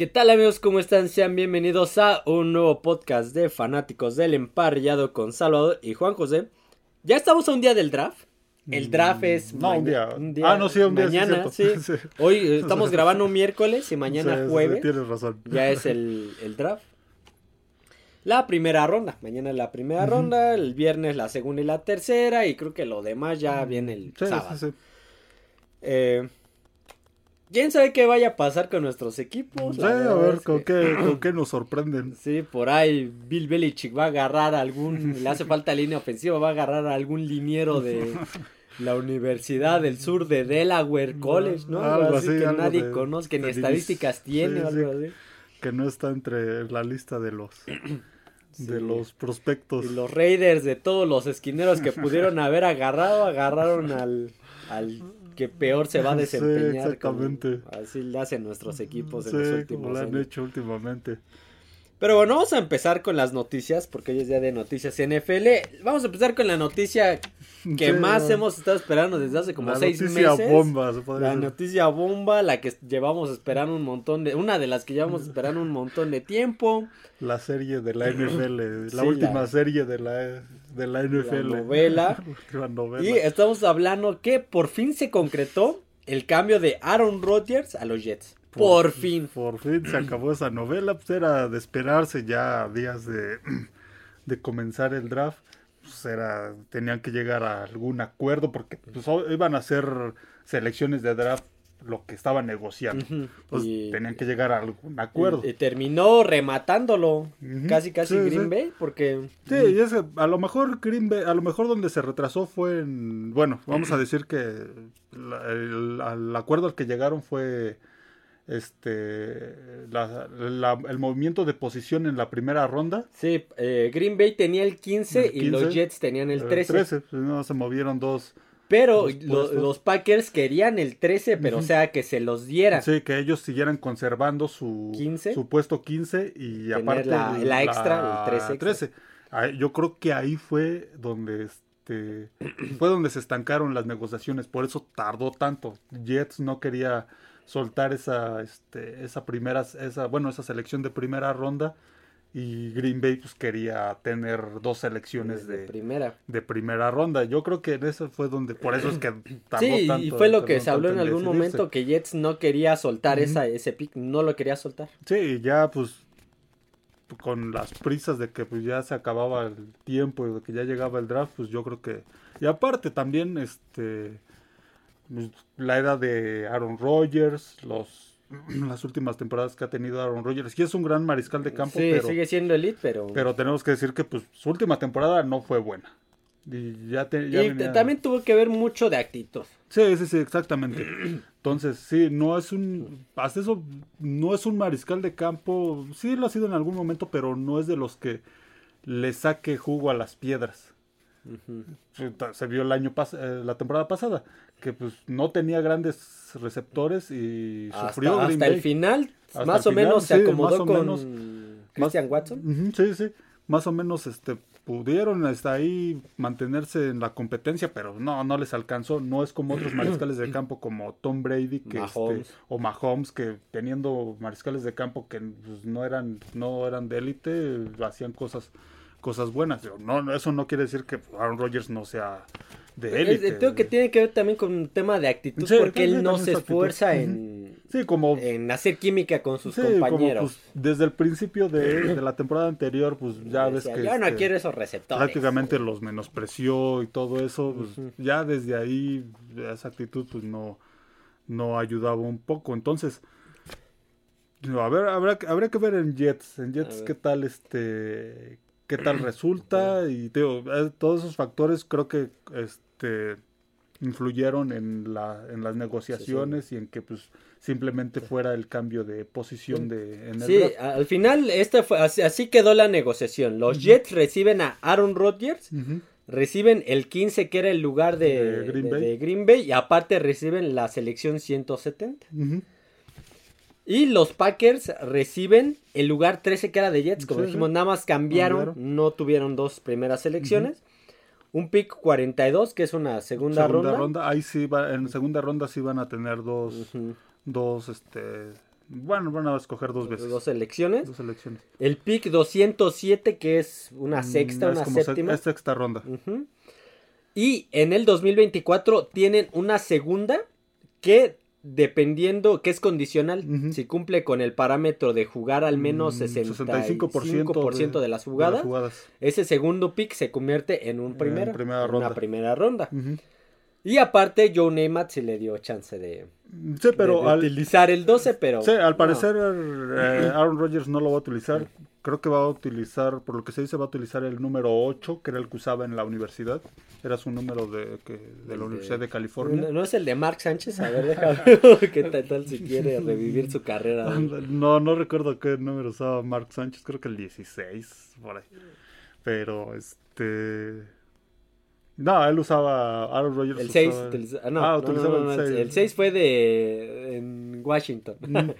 ¿Qué tal amigos? ¿Cómo están? Sean bienvenidos a un nuevo podcast de fanáticos del emparrillado con Salvador y Juan José. Ya estamos a un día del draft. El draft es No, un maña- día. Ah, no, sí, un día, Mañana, sí. Hoy estamos grabando un miércoles y mañana jueves Tienes razón. ya es el, el draft. La primera ronda. Mañana es la primera ronda, el viernes la segunda y la tercera y creo que lo demás ya viene el Sí, sábado. sí, sí. Eh, ¿Quién sabe qué vaya a pasar con nuestros equipos? Sí, a ver, ¿con que- qué, ¿con qué nos sorprenden? Sí, por ahí Bill Belichick va a agarrar algún, le hace falta línea ofensiva, va a agarrar a algún liniero de la Universidad del Sur de Delaware College, ¿no? Algo, Algo así, que algo nadie de- conoce, que ni estadísticas tiene, sí, así. Que no está entre la lista de los de los prospectos. Y los Raiders de todos los esquineros que pudieron haber agarrado, agarraron al, al que peor se va a Sí, desempeñar. como- exactamente. así le hacen nuestros equipos en Sí, los como últimos lo han años. hecho últimamente. Pero bueno, vamos a empezar con las noticias, porque hoy es día de noticias NFL. Vamos a empezar con la noticia que Sí, más no. hemos estado esperando desde hace como la seis noticia meses. bomba, se La decir. noticia bomba, la que llevamos esperando un montón de... Una de las que llevamos esperando un montón de tiempo. La serie de la NFL, la Sí, última la- serie de la, de la NFL. novela. La novela. Y estamos hablando que por fin se concretó el cambio de Aaron Rodgers a los Jets. Por, fin. Por fin se acabó esa novela, pues era de esperarse ya días de, de comenzar el draft. Pues era, tenían que llegar a algún acuerdo porque pues, iban a hacer selecciones de draft lo que estaban negociando. Y- tenían que llegar a algún acuerdo. Y, y terminó rematándolo. Casi, casi Sí, Green sí. Bay. Porque... Sí, y es que a lo mejor Green Bay- a lo mejor donde se retrasó fue en, bueno, vamos a decir que la- el, acuerdo al que llegaron fue este la- la- el movimiento de posición en la primera ronda. Sí, eh, Green Bay tenía el 15, El y los 15, Jets tenían el eh, 13. pues, no se movieron dos. Pero Dos lo- puestos. los Packers querían el 13, pero o sea que se los diera. Sí, que ellos siguieran conservando su, 15. su puesto 15 y Tener aparte la- la extra, el 13 extra. 13. Ahí- Yo creo que ahí fue donde este fue donde se estancaron las negociaciones, por eso tardó tanto. Jets no quería soltar esa este esa primera esa bueno, esa selección de primera ronda y Green Bay pues quería tener dos selecciones de, primera. de primera ronda. Yo creo que en eso fue donde por eso es que tardó Sí, tanto. y fue lo que se habló en algún decidirse. momento que Jets no quería soltar esa, ese pick, no lo quería soltar. Sí, ya pues con las prisas de que pues ya se acababa el tiempo y de que ya llegaba el draft, pues yo creo que y aparte también este la edad de Aaron Rodgers, los las últimas temporadas que ha tenido Aaron Rodgers, y es un gran mariscal de campo, sí, pero sigue siendo elite, pero... pero tenemos que decir que pues su última temporada no fue buena. Y ya, te, ya y venía- también tuvo que ver mucho de actitud. Sí, sí, sí, exactamente. Entonces, sí, no es un. Hasta eso, no es un mariscal de campo. Sí, lo ha sido en algún momento, pero no es de los que le saque jugo a las piedras. Se vio el año pas eh, la temporada pasada, que pues no tenía grandes receptores y Hasta, sufrió Green hasta el final, Hasta más el o menos se acomodó o con menos. Christian Watson. Sí, sí. Más o menos este pudieron hasta ahí mantenerse en la competencia, pero no, no les alcanzó. No es como otros mariscales de campo como Tom Brady que Mahomes. este, o Mahomes que teniendo mariscales de campo que pues, no eran no eran de élite, hacían cosas cosas buenas. No, eso no quiere decir que Aaron Rodgers no sea de Es- élite. Tengo que tiene que ver también con un tema de actitud, Sí, porque él no se actitud. esfuerza en, Sí, como en hacer química con sus sí, como, compañeros. pues, desde el principio de, de la temporada anterior, pues ya ves Decía, que yo no este, quiero esos receptores. prácticamente los menospreció y todo eso, pues, ya desde ahí esa actitud pues no, no ayudaba un poco. Entonces, digo, a ver, habrá, habría que ver en Jets, en Jets qué tal este qué tal resulta y digo, eh, todos esos factores creo que este influyeron en la en las negociaciones y en que pues simplemente fuera el cambio de posición de en el Sí, draft. al final esta fue, así, así quedó la negociación. Los Jets reciben a Aaron Rodgers, reciben el 15 que era el lugar de, De Green de- Bay. de Green Bay y aparte reciben la selección 170. Ujú. Y los Packers reciben el lugar 13 que era de Jets, como dijimos, nada más cambiaron, Cambiaron. no tuvieron dos primeras selecciones. Un pick 42, que es una segunda, segunda ronda. ronda. Ahí sí va, en segunda ronda sí van a tener dos, dos, este, Bueno, van a escoger dos veces. Dos elecciones. Dos elecciones. El pick 207, que es una Mm, sexta, es una como séptima. es sexta ronda. Y en el 2024 tienen una segunda que dependiendo, que es condicional, si cumple con el parámetro de jugar al menos Mm, 65% de, las jugadas, jugadas. ese segundo pick se convierte en un En primera en ronda. una primera ronda. Y aparte Joe Namath sí le dio chance de, Sí, pero de- de al, utilizar el 12, pero sí, al no. parecer eh, Aaron Rodgers no lo va a utilizar. Creo que va a utilizar, por lo que se dice, va a utilizar el número 8, que era el que usaba en la universidad. Era su número de, que, de la Universidad de California. No, no es el de Mark Sánchez, a ver, déjame qué tal, tal si quiere revivir su carrera. No, no recuerdo qué número usaba Mark Sánchez, creo que el 16, por ahí. Pero, este... No, él usaba, Aaron Rodgers El 6, usaba- utiliza- ah, no, Ah, no, no, no, el no, 6. el 6 fue de en Washington.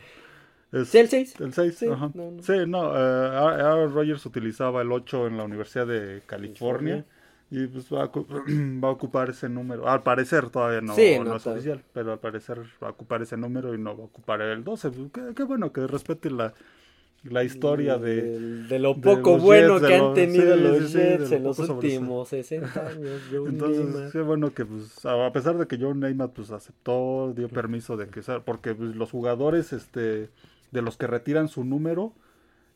Es- Sí, el 6. El 6, Sí, ajá. no, no. Sí, no, eh, Aaron Rodgers utilizaba el 8 en la Universidad de California. Y pues va a, va a ocupar ese número. Al parecer todavía no, Sí, no no, es todavía. oficial, pero al parecer va a ocupar ese número y no va a ocupar el 12. Pues, Qué, qué bueno que respete la, la historia de... de, de lo de poco los bueno Jets, de que han tenido sí, los sí, de Jets en los últimos 60 años. Entonces, Namath. qué bueno que, pues, a pesar de que John Neymar, pues, aceptó, dio permiso de que, porque pues, los jugadores, este, de los que retiran su número,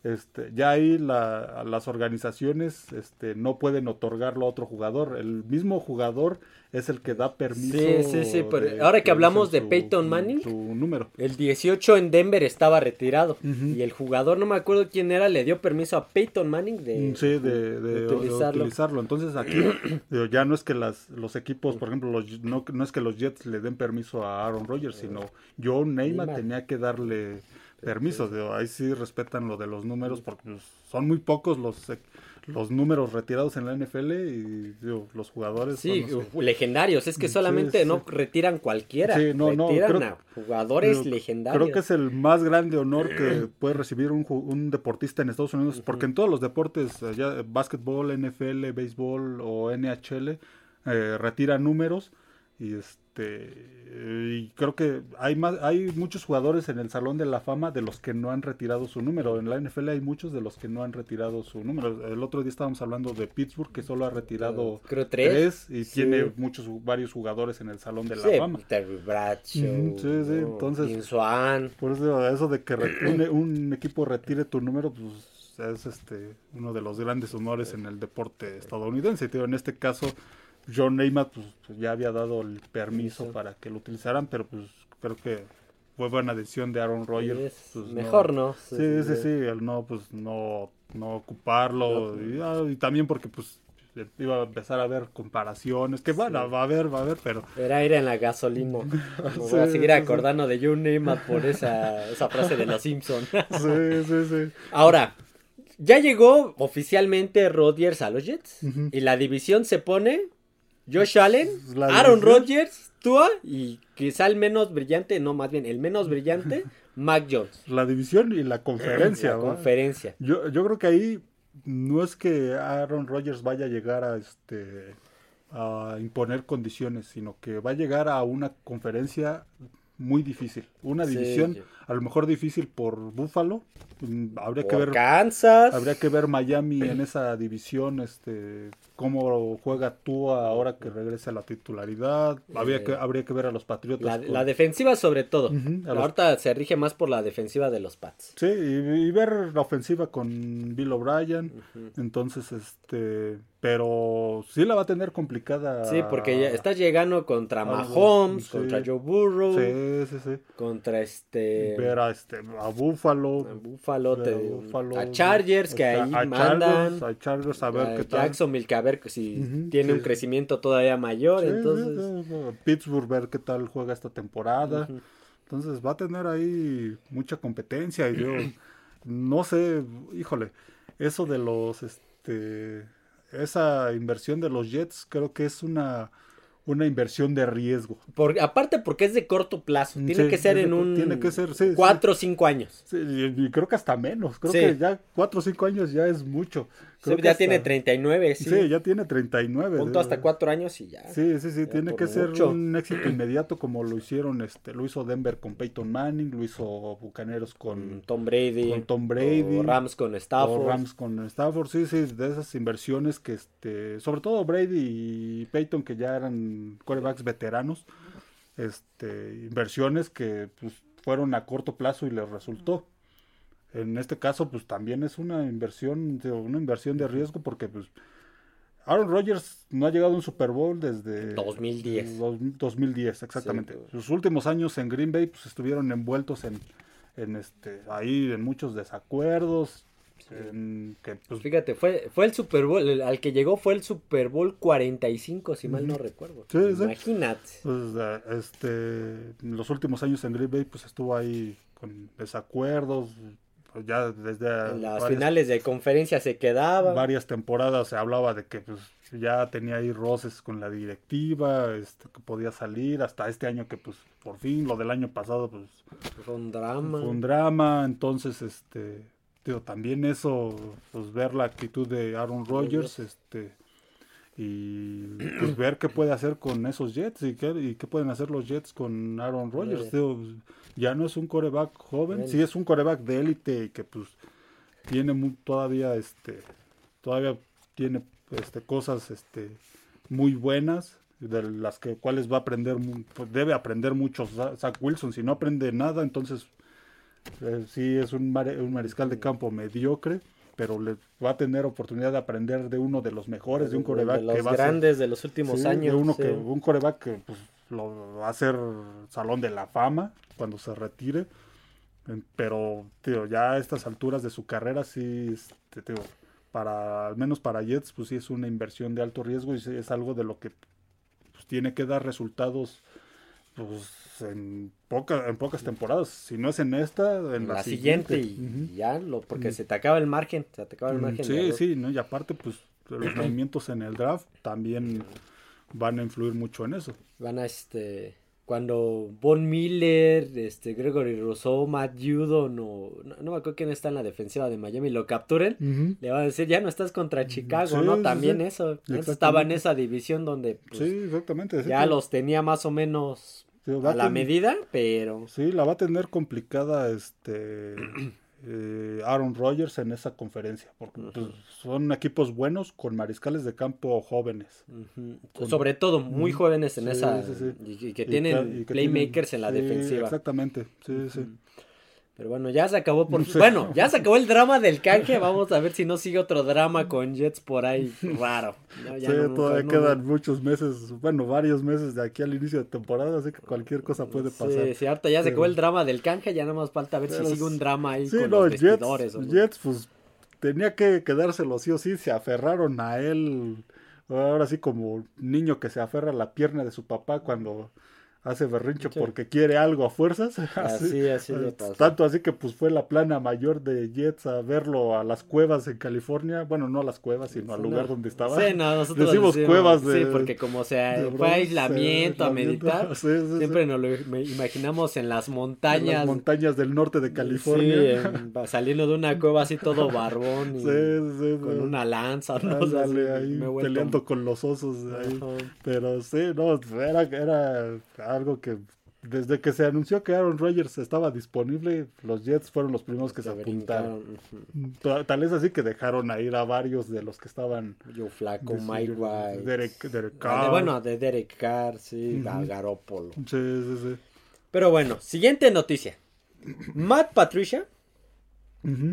este, ya ahí la- las organizaciones, este, no pueden otorgarlo a otro jugador. El mismo jugador es el que da permiso. Sí, sí, sí, pero de ahora que hablamos de Peyton Manning, su número. El 18 en Denver estaba retirado. Y el jugador, no me acuerdo quién era, le dio permiso a Peyton Manning de, Mm, Sí, de, de- de utilizarlo. utilizarlo. Entonces aquí ya no es que las, los equipos, por ejemplo, los, no, no es que los Jets le den permiso a Aaron Rodgers, sino Joe Neymar Neymar. tenía que darle permiso. Digo, ahí sí respetan lo de los números porque pues, son muy pocos los, eh, los números retirados en la NFL y digo, los jugadores Sí, son los que- legendarios. Es que Sí, solamente sí. no retiran cualquiera. Sí, no, no, retiran creo- a jugadores Creo- legendarios. Creo que es el más grande honor que puede recibir un, un deportista en Estados Unidos, porque en todos los deportes, eh, ya eh, básquetbol, NFL, béisbol o NHL, eh, retiran números y este eh, y creo que hay más hay muchos jugadores en el salón de la fama de los que no han retirado su número en la NFL hay muchos de los que no han retirado su número el otro día estábamos hablando de Pittsburgh que solo ha retirado Creo tres. y Sí. tiene muchos varios jugadores en el salón de la Sí, fama Terry Bradshaw. Sí, sí, entonces- Swan. por eso eso de que un, un equipo retire tu número, pues es este uno de los grandes honores en el deporte estadounidense. Digo, en este caso, John Neymar pues, pues, ya había dado el permiso para que lo utilizaran, pero pues creo que fue buena decisión de Aaron Rodgers. Es pues, mejor, ¿no? Sí, sí, sí, el no, pues no, no ocuparlo. Y, ah, y también porque pues iba a empezar a ver comparaciones, que bueno, va a haber, va a haber, pero Era aire en la gasolina. Voy a seguir acordando de Joe Neymar por esa, esa frase de los Simpsons. sí, sí, sí. Ahora, ya llegó oficialmente Rodgers a los Jets. Y la división se pone Josh Allen, Aaron. Rodgers, Tua y quizá el menos brillante, no, más bien el menos brillante, Mac Jones. La división y la conferencia. La conferencia. Yo, yo creo que ahí no es que Aaron Rodgers vaya a llegar a este a imponer condiciones, sino que va a llegar a una conferencia muy difícil, una división a lo mejor difícil por Buffalo, Mm, habría que ver Kansas. habría que ver Miami en esa división, este cómo juega Tua ahora que regrese a la titularidad, habría que habría que ver a los Patriotas. La, defensiva sobre todo. Los- Ahorita se rige más por la defensiva de los Pats. Sí, y, y ver la ofensiva con Bill O'Brien. Entonces, este, pero sí la va a tener complicada. Sí, porque ya estás llegando contra Mahomes, sí. contra Joe Burrow, Sí, sí, sí. contra este Ver a este a Buffalo, a Buffalo, te- a Buffalo, a Chargers que ahí a mandan, Chargers, a Chargers a ver a qué tal. Jacksonville que a ver si tiene sí. un crecimiento todavía mayor, Sí, entonces. Pittsburgh ver qué tal juega esta temporada. Entonces va a tener ahí mucha competencia y yo no sé, híjole, eso de los este esa inversión de los Jets creo que es una una inversión de riesgo. Por, aparte porque es de corto plazo. Tiene Sí, que ser en un... tiene que ser, sí, sí. Cuatro o cinco años. Sí, y, creo que hasta menos. Creo Sí. que ya cuatro o cinco años ya es mucho. Creo Sí, que ya hasta- tiene 39, sí. Sí, ya tiene 39. Punto hasta cuatro años y ya. Sí, sí, sí, Ya tiene que ser un éxito inmediato como lo hicieron, este, lo hizo Denver con Peyton Manning, lo hizo Bucaneros Con con, Tom Brady. con Tom Brady, o Rams con Stafford. o Rams con Stafford, sí, sí, de esas inversiones que, este, sobre todo Brady y Peyton que ya eran quarterbacks veteranos, este, inversiones que pues, fueron a corto plazo y les resultó. En este caso, pues también es una inversión, de- una inversión de riesgo porque pues Aaron Rodgers no ha llegado a un Super Bowl desde 2010. dos- 2010, exactamente. Sí, pues. Sus últimos años en Green Bay pues estuvieron envueltos en, en este ahí en muchos desacuerdos, en que pues Fíjate, fue, fue el Super Bowl, el- al que llegó fue el Super Bowl 45, si mal no recuerdo. Sí, sí. Imagínate. pues, este en los últimos años en Green Bay pues estuvo ahí con desacuerdos, pues ya desde En las varias- finales de conferencia se quedaba. varias temporadas se hablaba de que pues ya tenía ahí roces con la directiva, este, que podía salir, hasta este año que pues por fin, lo del año pasado pues Fue un drama. fue un drama, entonces este, digo, también eso, pues ver la actitud de Aaron Rodgers, este, y pues ver qué puede hacer con esos Jets y qué, y qué pueden hacer los Jets con Aaron Rodgers, Sí. Ya no es un coreback joven, sí es un coreback de élite y que pues tiene todavía este todavía tiene este cosas este muy buenas de las que cuales va a aprender pues, debe aprender mucho Za- Zach Wilson si no aprende nada entonces eh, sí es un, mare- un mariscal de campo mediocre pero le va a tener oportunidad de aprender de uno de los mejores de un coreback de los que va a ser- grandes de los últimos Sí, de años. uno sí. que, un coreback que pues, lo va a hacer salón de la fama cuando se retire. Pero, tío, ya a estas alturas de su carrera, sí, este, tío, para, al menos para Jets, pues sí es una inversión de alto riesgo y es algo de lo que pues, tiene que dar resultados pues, en, poca, en pocas temporadas. Si no es en esta, en la, la siguiente, y, ya, lo, porque se te acaba el margen. Se te acaba el margen. Sí, sí, ¿no? y aparte, pues los movimientos en el draft también van a influir mucho en eso. Van a este. Cuando Von Miller, este, Gregory Rousseau, Matt Judon o no, no me acuerdo quién está en la defensiva de Miami, lo capturen, le van a decir, ya no estás contra Chicago, Sí, ¿no? También sí. eso. Estaba en esa división donde pues, sí, exactamente. ya los tenía más o menos a la ten- medida, pero Sí, la va a tener complicada este eh, Aaron Rodgers en esa conferencia, porque pues, son equipos buenos con mariscales de campo jóvenes. Con- sobre todo muy jóvenes en Sí, esa sí, sí. Y, y que Y tienen que- y que playmakers tienen- en la defensiva. Exactamente, sí, sí. Pero bueno, ya se acabó por... Bueno, ya se acabó el drama del canje. Vamos a ver si no sigue otro drama con Jets por ahí raro. No, ya Sí, no, todavía no, quedan muchos meses, bueno, varios meses de aquí al inicio de temporada, así que cualquier cosa puede pasar. Sí, cierto, ya se acabó el drama del canje. Ya nada más falta ver Pero si sigue un drama ahí Sí, con no, los Jets, o. Jets, pues tenía que quedárselo sí o sí, se aferraron a él, ahora sí como niño que se aferra a la pierna de su papá cuando hace berrinche Sí. porque quiere algo a fuerzas. Así, así le eh, pasó. Tanto así que pues fue la plana mayor de Jets a verlo a las cuevas en California, bueno, no a las cuevas, sino al Sí, lugar no. donde estaba. Sí, no, nosotros Decimos cuevas de- Sí, porque como sea, de fue aislamiento, a meditar. Sí. Siempre nos lo imaginamos en las En montañas. las montañas del norte de California. Sí, en- saliendo de una cueva así todo barbón y Sí, sí, con una lanza, no Ándale, así, ahí me peleando con los osos ahí. Pero sí, no, era, era algo que desde que se anunció que Aaron Rodgers estaba disponible, los Jets fueron los primeros que se Se apuntaron. Tal es así que dejaron a ir a varios de los que estaban. Joe Flaco, Mike White. Derek, Derek Ah, Carr. bueno, de Derek Carr, sí, Ujú. a Garoppolo. Sí, sí, sí. Pero bueno, siguiente noticia. Matt Patricia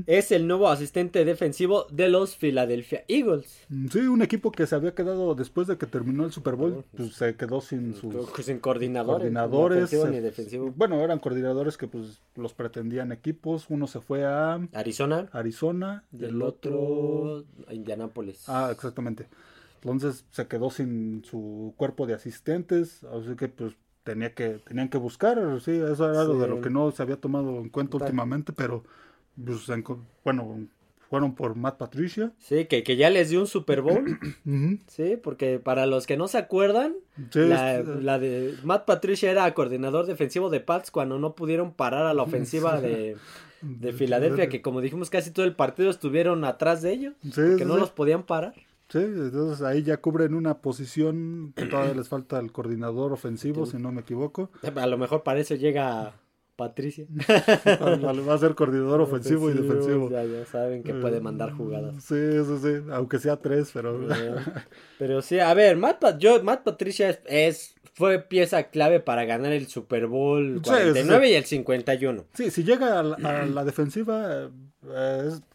Es el nuevo asistente defensivo de los Philadelphia Eagles. Sí, un equipo que se había quedado después de que terminó el Super Bowl, Claro, pues se quedó sin sus Creo que sin coordinadores. coordinadores. Ni ofensivo se- ni defensivo. Bueno, eran coordinadores que pues los pretendían equipos. Uno se fue a Arizona. Arizona Y el otro a Indianápolis. Ah, exactamente. Entonces se quedó sin su cuerpo de asistentes, así que pues tenía que tenían que buscar, sí, eso era algo de Sí. lo que no se había tomado en cuenta Tal- últimamente, pero pues bueno, fueron por Matt Patricia. Sí, que, que ya les dio un Super Bowl. Sí, porque para los que no se acuerdan, la, de Matt Patricia era coordinador defensivo de Pats cuando no pudieron parar a la ofensiva de, de Filadelfia, que como dijimos casi todo el partido estuvieron atrás de ellos, que no los podían parar. Sí, entonces ahí ya cubren una posición que todavía les falta el coordinador ofensivo, si no me equivoco. A lo mejor para eso llega Patricia. Va a ser coordinador ofensivo, y defensivo. Ya, ya saben que puede mandar jugadas. Sí, sí, sí. Aunque sea tres, pero. pero sí, a ver, Matt, yo, Matt Patricia es, fue pieza clave para ganar el Super Bowl 49 y el 51. Sí, si llega a la, defensiva,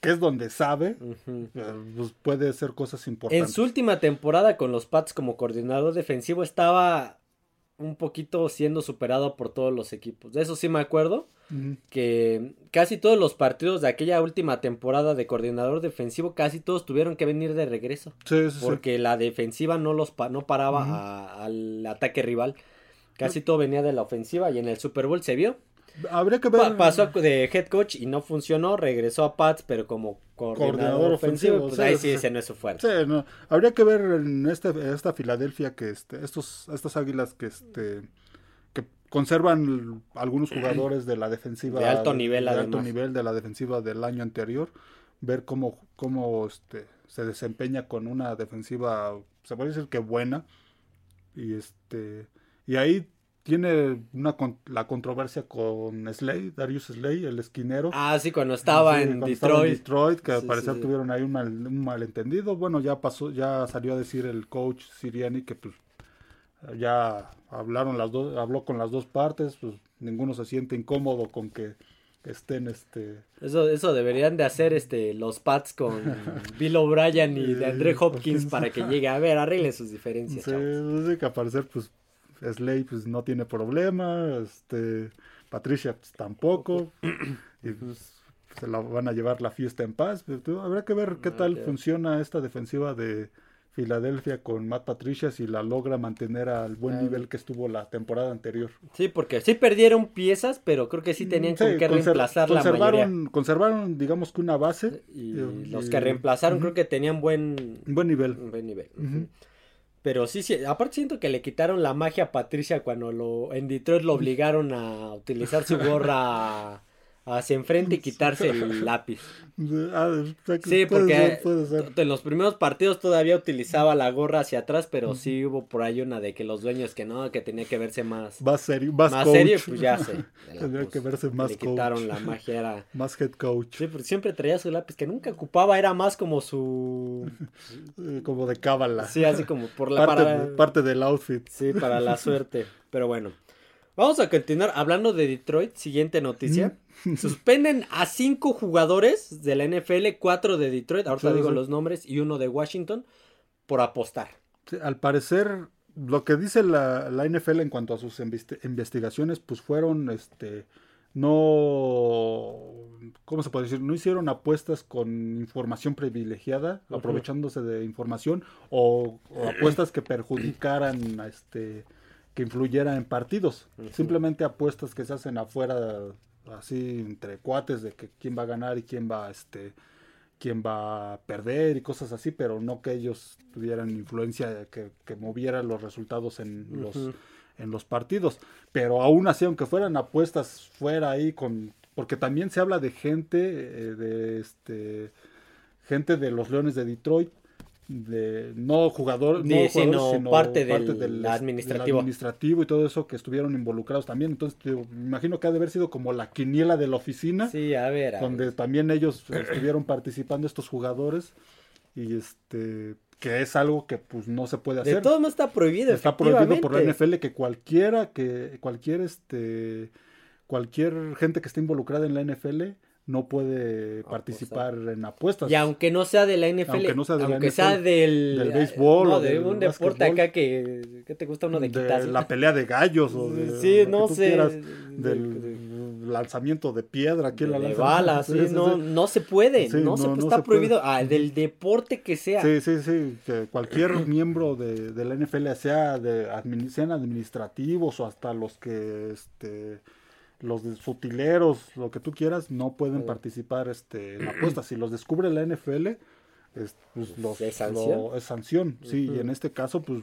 que es donde sabe, eh, pues puede hacer cosas importantes. En su última temporada con los Pats como coordinador defensivo estaba un poquito siendo superado por todos los equipos. De eso sí me acuerdo. Que casi todos los partidos de aquella última temporada de coordinador defensivo, casi todos tuvieron que venir de regreso. Sí, sí, porque la defensiva no los no paraba al ataque rival. Casi todo venía de la ofensiva y en el Super Bowl se vio. Habría que ver. pasó de head coach y no funcionó, regresó a Pats, pero como coordinador, ofensivo, pues ahí sí, ese no es su fuerte. Sí, no. Habría que ver en este, esta Filadelfia que este, estos, estas águilas que este que conservan algunos jugadores de la defensiva de alto nivel, de, alto nivel de la defensiva del año anterior, ver cómo, cómo este, se desempeña con una defensiva, se puede decir que buena, y este y ahí tiene una la controversia con Slay, Darius Slay, el esquinero. Ah, sí, cuando estaba, en, Detroit. que al parecer tuvieron ahí un, malentendido. Bueno, ya pasó, ya salió a decir el coach Siriani que pues ya hablaron las dos, habló con las dos partes, pues ninguno se siente incómodo con que estén este eso eso deberían de hacer este los Pats con Bill O'Brien y de Andre Hopkins para que llegue a ver arregle sus diferencias sí, sí, que al parecer pues Slay pues no tiene problema, este Patricia pues, tampoco y pues se la van a llevar la fiesta en paz. habrá que ver qué tal funciona esta defensiva de Filadelfia con Matt Patricia si la logra mantener al buen nivel que estuvo la temporada anterior. Sí, porque sí perdieron piezas, pero creo que sí tenían que reemplazar conservaron, la Conservaron, digamos que una base. Y, los que reemplazaron creo que tenían buen, buen nivel. Buen nivel. Pero sí, sí, aparte siento que le quitaron la magia a Patricia cuando lo en Detroit lo obligaron a utilizar su gorra hacia enfrente y quitarse el lápiz. Ah, sí, porque en los primeros partidos todavía utilizaba la gorra hacia atrás, pero sí hubo por ahí una de que los dueños que no, que tenía que verse más, más serio, más, serio, pues ya sé. Tenía que verse más le quitaron la magia, era más head coach. Sí, porque siempre traía su lápiz que nunca ocupaba, era más como su como de cábala. Sí, así como por la parte, parte del outfit. Sí, para la suerte. Pero bueno. Vamos a continuar hablando de Detroit. Siguiente noticia. Suspenden a cinco jugadores de la NFL, cuatro de Detroit, ahorita digo los nombres, y uno de Washington, por apostar. al parecer, lo que dice la, NFL en cuanto a sus investigaciones, pues fueron, este, no, ¿cómo se puede decir? No hicieron apuestas con información privilegiada, aprovechándose de información, o, o apuestas que perjudicaran a este que influyera en partidos. Simplemente apuestas que se hacen afuera, así entre cuates de que quién va a ganar y quién va, este, quién va a perder y cosas así, pero no que ellos tuvieran influencia que, que moviera los resultados en los en los partidos. Pero aún así, aunque fueran apuestas fuera ahí con, porque también se habla de gente, eh, de este, gente de los Leones de Detroit de no jugador, no sino, parte, del, administrativo. administrativo y todo eso que estuvieron involucrados también. Entonces, me imagino que ha de haber sido como la quiniela de la oficina. Sí, a ver. donde también ellos estuvieron participando estos jugadores y este que es algo que pues no se puede hacer. De todo no está prohibido. Está prohibido por la NFL que cualquiera que cualquier este cualquier gente que esté involucrada en la NFL no puede participar en apuestas. Y aunque no sea de la NFL, aunque, no sea, de sea del, del béisbol o de un deporte acá que, ¿qué te gusta uno de, de la pelea de gallos o de, sí, no sé, del lanzamiento de piedra, aquí la balas, sí, no, no se puede, no, se, está prohibido, Ah, del deporte que sea. Sí, sí, sí, que cualquier miembro de, de la NFL sea de sean administrativos o hasta los que este los de futileros, lo que tú quieras, no pueden Sí. participar este, en apuestas. Si los descubre la NFL, es, pues, los, ¿Es sanción? lo- es sanción, sí, y en este caso, pues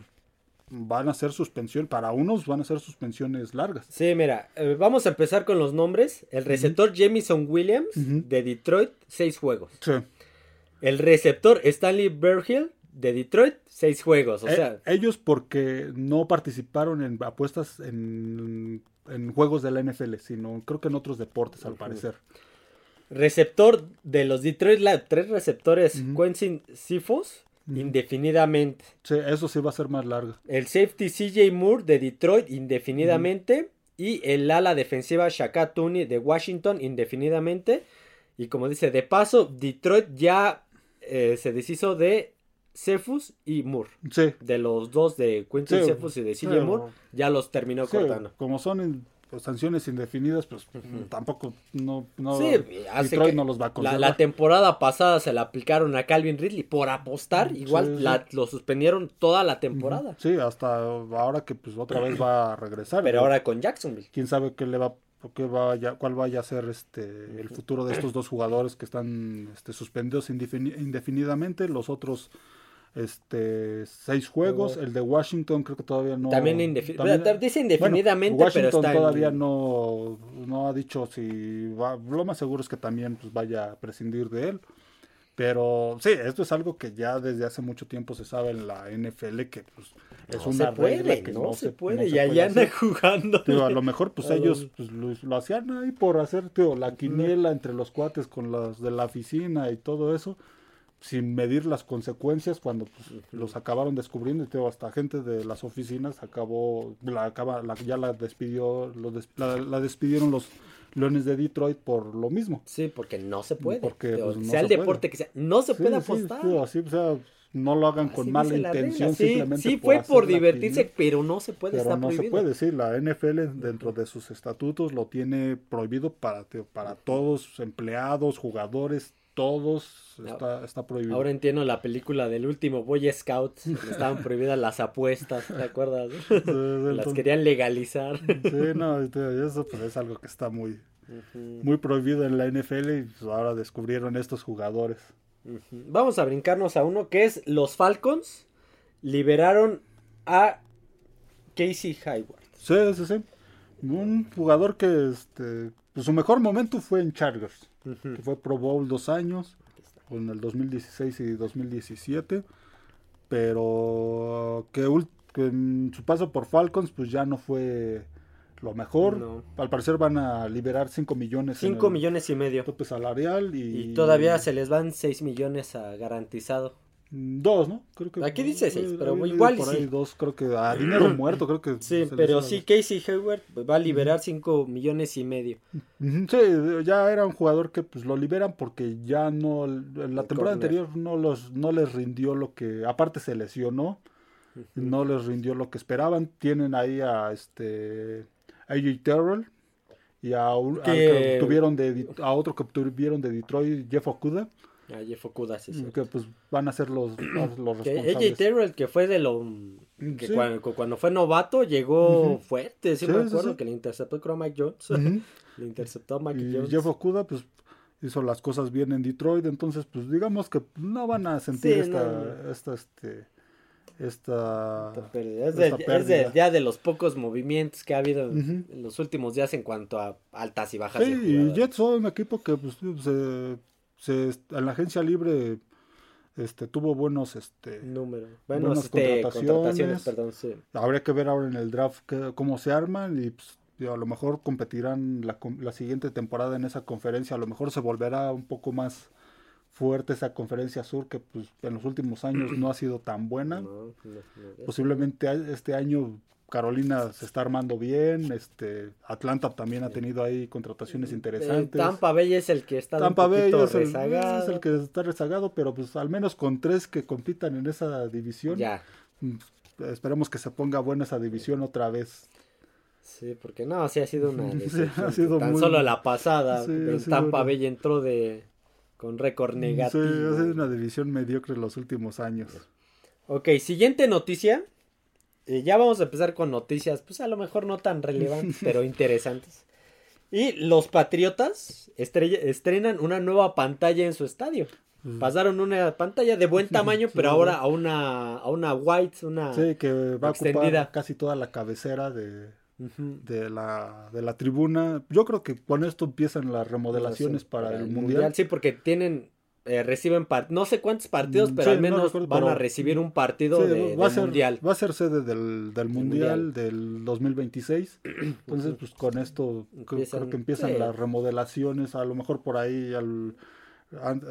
van a ser suspensión, para unos van a ser suspensiones largas. Sí, mira, eh, vamos a empezar con los nombres. El receptor Jamison Williams de Detroit, seis juegos. Sí. El receptor Stanley Berhill de Detroit, seis juegos. O Eh, sea, ellos porque no participaron en apuestas en, en juegos de la NFL, sino creo que en otros deportes, al parecer. receptor de los Detroit Lions, tres receptores, Ujú. Quentin Sifos, indefinidamente. Sí, eso sí va a ser más largo. El safety CJ Moore de Detroit, indefinidamente. Y el ala defensiva Shaka Tooney de Washington, indefinidamente. Y como dice, de paso, Detroit ya eh, se deshizo de Cephus y Moore. Sí, De los dos de Quentin Sí, Cephus y de CJ sí, Moore, ya los terminó cortando. como son in- pues, sanciones indefinidas, pues Ujú. tampoco no, no Sí, hace que no los va a la, la temporada pasada se la aplicaron a Calvin Ridley por apostar. Igual la- lo suspendieron toda la temporada. Sí, hasta ahora que pues otra vez va a regresar. Pero ¿no? ahora con Jacksonville. quién sabe qué le va qué vaya, cuál vaya a ser este el futuro de estos dos jugadores que están este, suspendidos indefini- indefinidamente, los otros este seis juegos, el de Washington creo que todavía no También dice bueno, indefinidamente, pero Washington está en- todavía no, no ha dicho si va, lo más seguro es que también pues, vaya a prescindir de él. Pero sí, esto es algo que ya desde hace mucho tiempo se sabe en la NFL que pues, es una se puede, regla que no, se puede. no y se ahí anda hacer. jugando. Digo, a lo mejor pues A ellos los- pues, lo, lo hacían ahí por hacer tío, la quiniela entre los cuates con los de la oficina y todo eso, sin medir las consecuencias cuando pues, los acabaron descubriendo y tío, hasta gente de las oficinas acabó, la, acaba, la- ya la despidió, los des- la, la despidieron los Leones de Detroit por lo mismo. Sí, porque no se puede. Porque, pues, no sea el se deporte puede. que sea, no se Sí, puede sí, apostar. tío, así, o sea, no lo hagan con mala intención, Sí, simplemente sí fue por divertirse, pero no se puede, Pero está no se prohibido. puede, sí, la NFL dentro de sus estatutos lo tiene prohibido para, para todos, empleados, jugadores, todos, está, está prohibido. Ahora entiendo la película del último Boy Scout. Estaban prohibidas las apuestas, ¿te acuerdas? Sí, Las querían legalizar. sí, no, eso pues, es algo que está muy, muy prohibido en la NFL y pues, ahora descubrieron estos jugadores. Vamos a brincarnos a uno que es los Falcons liberaron a Casey Hayward. Sí, sí, sí. Un jugador que este, pues, su mejor momento fue en Chargers, Que fue Pro Bowl dos años, en el 2016 y 2017, pero que, ul- que en su paso por Falcons pues ya no fue lo mejor. No. Al parecer van a liberar 5 millones. en 5 el millones y medio. Tope salarial y... Y todavía se les van 6 millones a garantizado. Dos, ¿no? Creo que Aquí dice seis, pero leído igual por ahí sí. dos, creo que a dinero muerto, creo que Sí, pero sí, Casey Hayward va a liberar 5 millones y medio. Sí, ya era un jugador que pues lo liberan porque ya no en la temporada anterior no los no les rindió lo que aparte se lesionó, no les rindió lo que esperaban. Tienen ahí a este AJ Terrell y a, un- Que- que tuvieron de Di- a otro que tuvieron de Detroit, Jeff Okuda, Jeff Okuda, sí, sí. que pues van a ser los los, los Que AJ responsables. Terrell, que fue de lo. Que Sí. cuando, cuando fue novato, llegó fuerte. Sí, Sí, me acuerdo que le interceptó, creo, a Mike Jones. Le interceptó a Mike Y Jones. Jeff Okuda, pues hizo las cosas bien en Detroit, entonces pues digamos que no van a sentir esta, no. esta, este, esta, Esta pérdida. Es, esta de, es de- pérdida. ya de los pocos movimientos que ha habido Ujú. en los últimos días en cuanto a altas y bajas. Sí, de y. Jets fue un equipo que pues, se, se- en la agencia libre este, tuvo buenos, este, Número. Bueno, buenas este, contrataciones. contrataciones, perdón, sí. habría que ver ahora en el draft que- cómo se arman y pues, a lo mejor competirán la, la siguiente temporada en esa conferencia, a lo mejor se volverá un poco más fuerte esa conferencia sur que pues en los últimos años no ha sido tan buena. No, no, no. Posiblemente este año Carolina se está armando bien, este Atlanta también ha tenido ahí contrataciones Eh, interesantes. Tampa Bay es el que está Tampa un Bay es el, rezagado. es el que está rezagado, pero pues al menos con tres que compitan en esa división, Ya. mm, esperemos que se ponga buena esa división otra vez. Sí, porque no, sí ha sido una Sí, ha sido Tan muy- solo la pasada, Sí, Tampa una- Bay entró de con récord Sí, negativo. ha sido una división mediocre en los últimos años. Ok, siguiente noticia. Eh, ya vamos a empezar con noticias, pues a lo mejor no tan relevantes, pero interesantes. Y los Patriotas estrenan una nueva pantalla en su estadio. Mm. Pasaron una pantalla de buen tamaño, Sí, pero sí. ahora a una, a una white, una... Sí, que va a ocupar extendida. casi toda la cabecera de, de la, de la tribuna. Yo creo que con esto empiezan las remodelaciones para, el mundial. Sí, porque tienen, eh, reciben, no sé cuántos partidos, Mm, pero sí, al no menos recuerdo, van a recibir un partido Sí, de, va, a de ser, mundial. va a ser sede del, del mundial, mundial. del 2026. Entonces, pues con esto creo- Empiezan- creo que empiezan sí. las remodelaciones. A lo mejor por ahí, al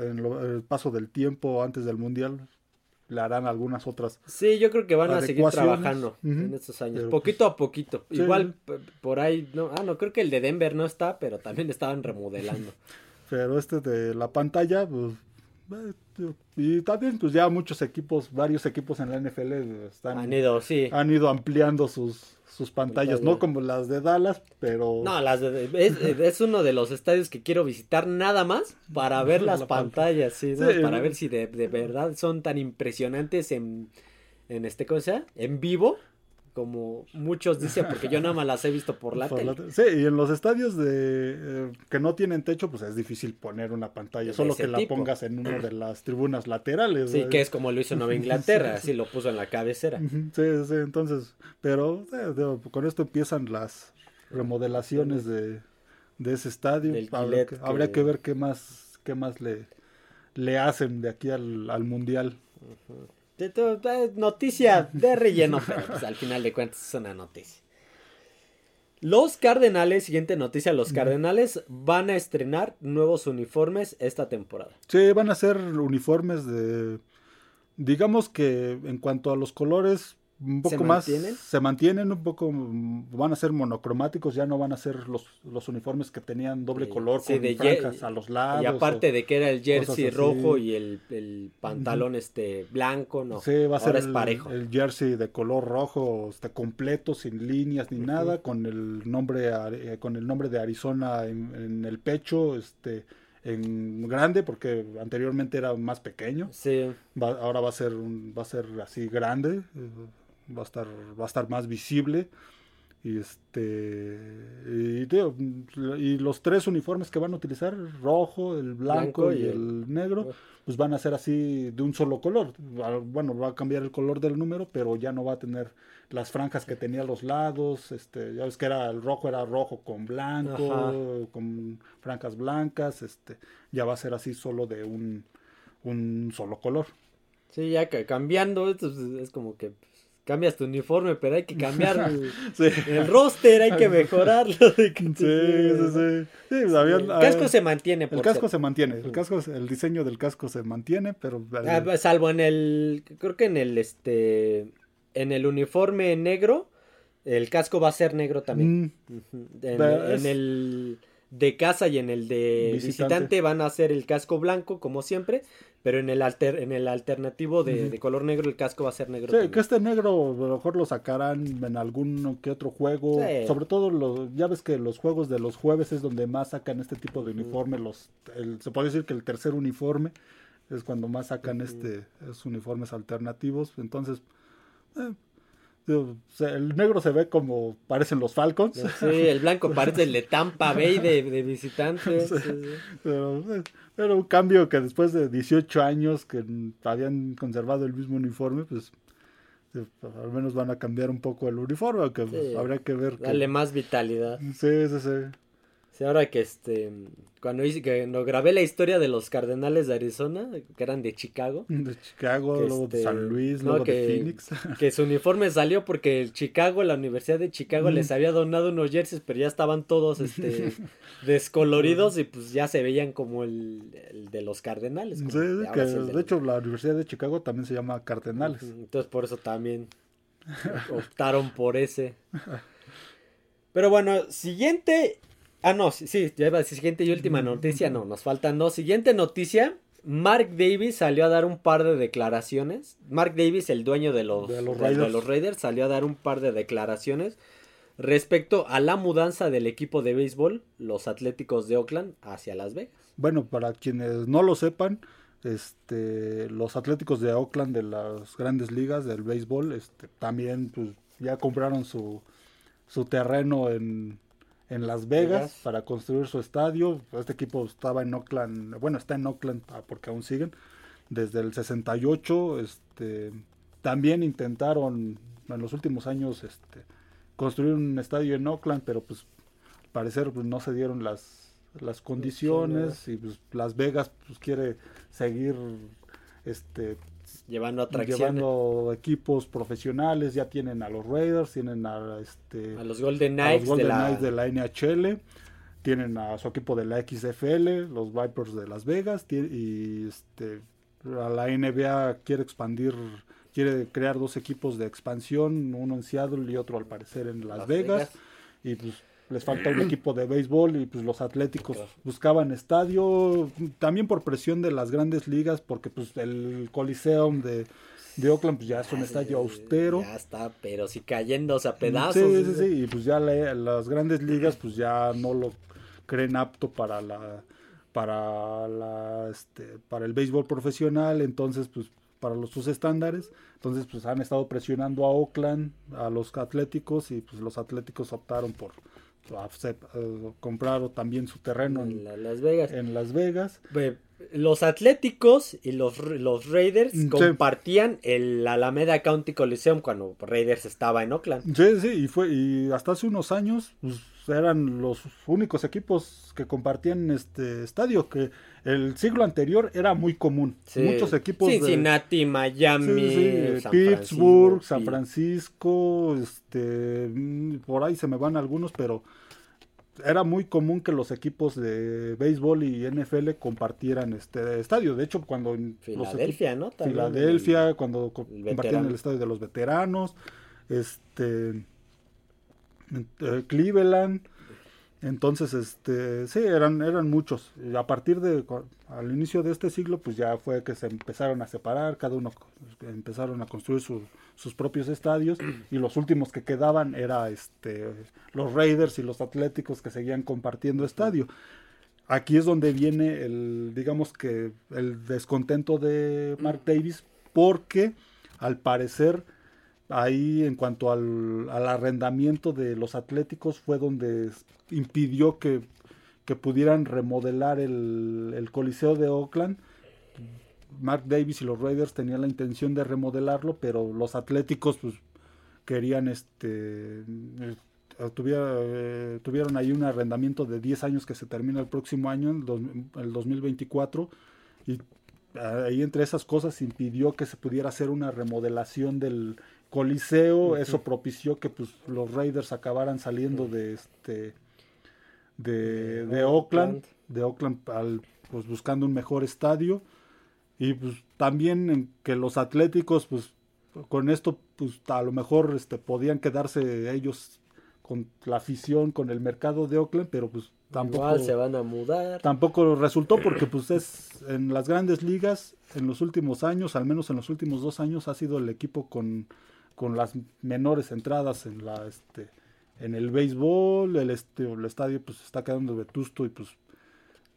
en lo- el paso del tiempo antes del mundial, le harán algunas otras. Sí, yo creo que van a seguir trabajando en estos años, Pero, poquito a poquito. Igual por ahí, no, ah, no, creo que el de Denver no está, pero también estaban remodelando. Pero este de la pantalla, pues. eh, Y también, pues ya muchos equipos, varios equipos en la NFL están, Han ido, sí. han ido ampliando sus, sus pantallas, Pantalla. no como las de Dallas, pero No, las de- es, es uno de los estadios que quiero visitar nada más para ver las La pantalla. pantallas, sí, ¿no? Sí. para ver si de, de verdad son tan impresionantes en, en este cosa, en vivo, como muchos dicen, porque yo nada más las he visto por la Por tele. la- Sí, y en los estadios de eh, que no tienen techo, pues es difícil poner una pantalla, solo que la tipo. pongas en una de las tribunas laterales. Sí, que es como lo hizo Nueva Inglaterra, así lo puso en la cabecera. Sí, sí, entonces, pero eh, con esto empiezan las remodelaciones de, de ese estadio. Que, que- habría que ver qué más, qué más le, le hacen de aquí al, al mundial. De todo- noticia de relleno, pero pues, al final de cuentas es una noticia. Los Cardenales, siguiente noticia, los Cardenales van a estrenar nuevos uniformes esta temporada. Sí, van a ser uniformes de, digamos que en cuanto a los colores, un ¿Se poco más mantienen? se mantienen un poco, mm, van a ser monocromáticos, ya no van a ser los, los uniformes que tenían doble color sí, con de franjas a los lados. y aparte o- de que era el jersey rojo y el, el pantalón este blanco, no. Sí, va a ser ahora es el, parejo. el jersey de color rojo, este completo, sin líneas ni nada, con el nombre eh, con el nombre de Arizona en, en el pecho, este en grande porque anteriormente era más pequeño. Sí, Va- ahora va a ser un- va a ser así grande, eh, va a estar va a estar más visible y este y, los tres uniformes que van a utilizar, rojo, el blanco, Blanco y y el negro, pues van a ser así de un solo color. Bueno, va a cambiar el color del número, pero ya no va a tener las franjas que tenía a los lados, este, ya ves que era el rojo era rojo con blanco, Ajá. con franjas blancas, este, ya va a ser así solo de un un solo color. sí, ya que cambiando, esto es, como que cambias tu uniforme, pero hay que cambiar el, Sí. el roster, hay que mejorarlo. Sí, sí, sí. El casco eh, se mantiene, el por casco cierto. se mantiene, el casco, el diseño del casco se mantiene, pero Ah, pues, salvo en el, creo que en el, este, en el uniforme negro, el casco va a ser negro también. Mm. En, en el de casa y en el de Visitante. visitante, van a ser el casco blanco, como siempre, pero en el alter, en el alternativo de, de color negro, el casco va a ser negro Sí, también. que este negro a lo mejor lo sacarán en algún que otro juego. Sí. Sobre todo, los, ya ves que los juegos de los jueves es donde más sacan este tipo de uniforme. Los, el- se puede decir que el tercer uniforme es cuando más sacan Ujú. este esos uniformes alternativos. Entonces, eh, el negro se ve como parecen los Falcons. Sí, el blanco parece el de Tampa Bay de, de visitantes. Sí. sí, sí. Pero, eh, pero un cambio que después de 18 años que habían conservado el mismo uniforme, pues eh, al menos van a cambiar un poco el uniforme, pues, Sí. habría que ver. que- Darle más vitalidad. Sí, sí, sí. Sí, ahora que este, cuando hice, que no grabé la historia de los Cardenales de Arizona, que eran de Chicago, De Chicago, Que luego de este, San Luis, no, luego de Phoenix. que su uniforme salió porque el Chicago, la Universidad de Chicago Mm. les había donado unos jerseys, pero ya estaban todos este descoloridos y pues ya se veían como el, el de los Cardenales. Sí, de que del- hecho la Universidad de Chicago también se llama Cardenales. Entonces por eso también optaron por ese. Pero bueno, siguiente. Ah, no, sí, sí, ya iba a decir siguiente y última noticia. No, nos faltan dos. Siguiente noticia. Mark Davis salió a dar un par de declaraciones. Mark Davis, el dueño de los, De los de- de Raiders. los Raiders, salió a dar un par de declaraciones respecto a la mudanza del equipo de béisbol, los Atléticos de Oakland, hacia Las Vegas. Bueno, para quienes no lo sepan, este, los Atléticos de Oakland de las grandes ligas del béisbol, este, también pues, ya compraron su, su terreno en, en Las Vegas, para construir su estadio. Este equipo estaba en Oakland, bueno, está en Oakland ah, porque aún siguen, desde el 68. Este, también intentaron en los últimos años este, construir un estadio en Oakland, pero pues al parecer pues, no se dieron las, las condiciones y pues Las Vegas pues quiere seguir este llevando llevando equipos profesionales ya tienen a los Raiders tienen a este a los Golden Knights, de, la... de, la... NHL tienen a su equipo de la XFL los Vipers de Las Vegas y este a la NBA quiere expandir quiere crear dos equipos de expansión uno en Seattle y otro al parecer en Las, Vegas. y pues les falta un equipo de béisbol y pues los Atléticos buscaban estadio, también por presión de las grandes ligas, porque pues el Coliseum de, de Oakland pues ya es un estadio austero. Ya está, pero si cayéndose a pedazos. Sí, sí, sí, y pues ya las grandes ligas pues ya no lo creen apto para la para la este para el béisbol profesional, entonces pues para los sus estándares, entonces pues han estado presionando a Oakland, a los Atléticos y pues los Atléticos optaron por compraron también su terreno en, Las Vegas. En Las Vegas. Los Atléticos y los, los Raiders compartían el Alameda County Coliseum cuando Raiders estaba en Oakland. Sí, sí, y fue y hasta hace unos años pues, eran los únicos equipos que compartían este estadio que el siglo anterior era muy común. Muchos equipos Cincinnati, Miami, Pittsburgh, San Francisco, este mm, por ahí se me van algunos, pero era muy común que los equipos de béisbol y NFL compartieran este estadio. De hecho, cuando Filadelfia, ¿no? Filadelfia, cuando compartían el estadio de los veteranos, este eh, Cleveland, entonces, este, sí, eran, eran muchos. Y a partir de, al inicio de este siglo, pues ya fue que se empezaron a separar, cada uno empezaron a construir sus propios estadios y los últimos que quedaban era este, los Raiders y los Atléticos que seguían compartiendo estadio. Aquí es donde viene el, digamos que el descontento de Mark Davis porque al parecer ahí en cuanto al, arrendamiento de los Atléticos fue donde impidió que, pudieran remodelar el, Coliseo de Oakland. Mark Davis y los Raiders tenían la intención de remodelarlo, pero los Atléticos pues querían este eh, eh, tuvieron ahí un arrendamiento de 10 años que se termina el próximo año, el, el 2024 y ahí entre esas cosas impidió que se pudiera hacer una remodelación del Coliseo, eso propició que pues los Raiders acabaran saliendo de este de, de Oakland, de Oakland al, pues buscando un mejor estadio. Y pues también que los Atléticos pues con esto pues a lo mejor este podían quedarse ellos con la afición con el mercado de Oakland, pero pues tampoco se van a mudar. Tampoco resultó porque pues es en las grandes ligas en los últimos años, al menos en los últimos dos años ha sido el equipo con con las menores entradas en la este en el béisbol, el este el estadio pues está quedando vetusto y pues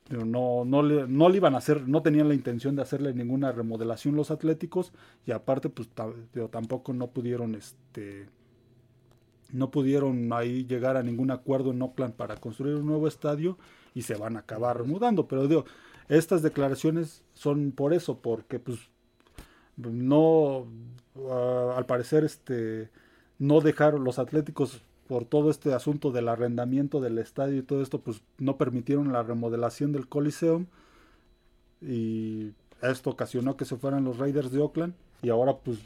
no, no, le, no le iban a hacer, no tenían la intención de hacerle ninguna remodelación los atléticos y aparte pues tampoco no pudieron este no pudieron ahí llegar a ningún acuerdo en Oakland para construir un nuevo estadio y se van a acabar mudando, pero digo, estas declaraciones son por eso, porque pues no al parecer este no dejaron los Atléticos por todo este asunto del arrendamiento del estadio y todo esto, pues no permitieron la remodelación del Coliseum y esto ocasionó que se fueran los Raiders de Oakland y ahora pues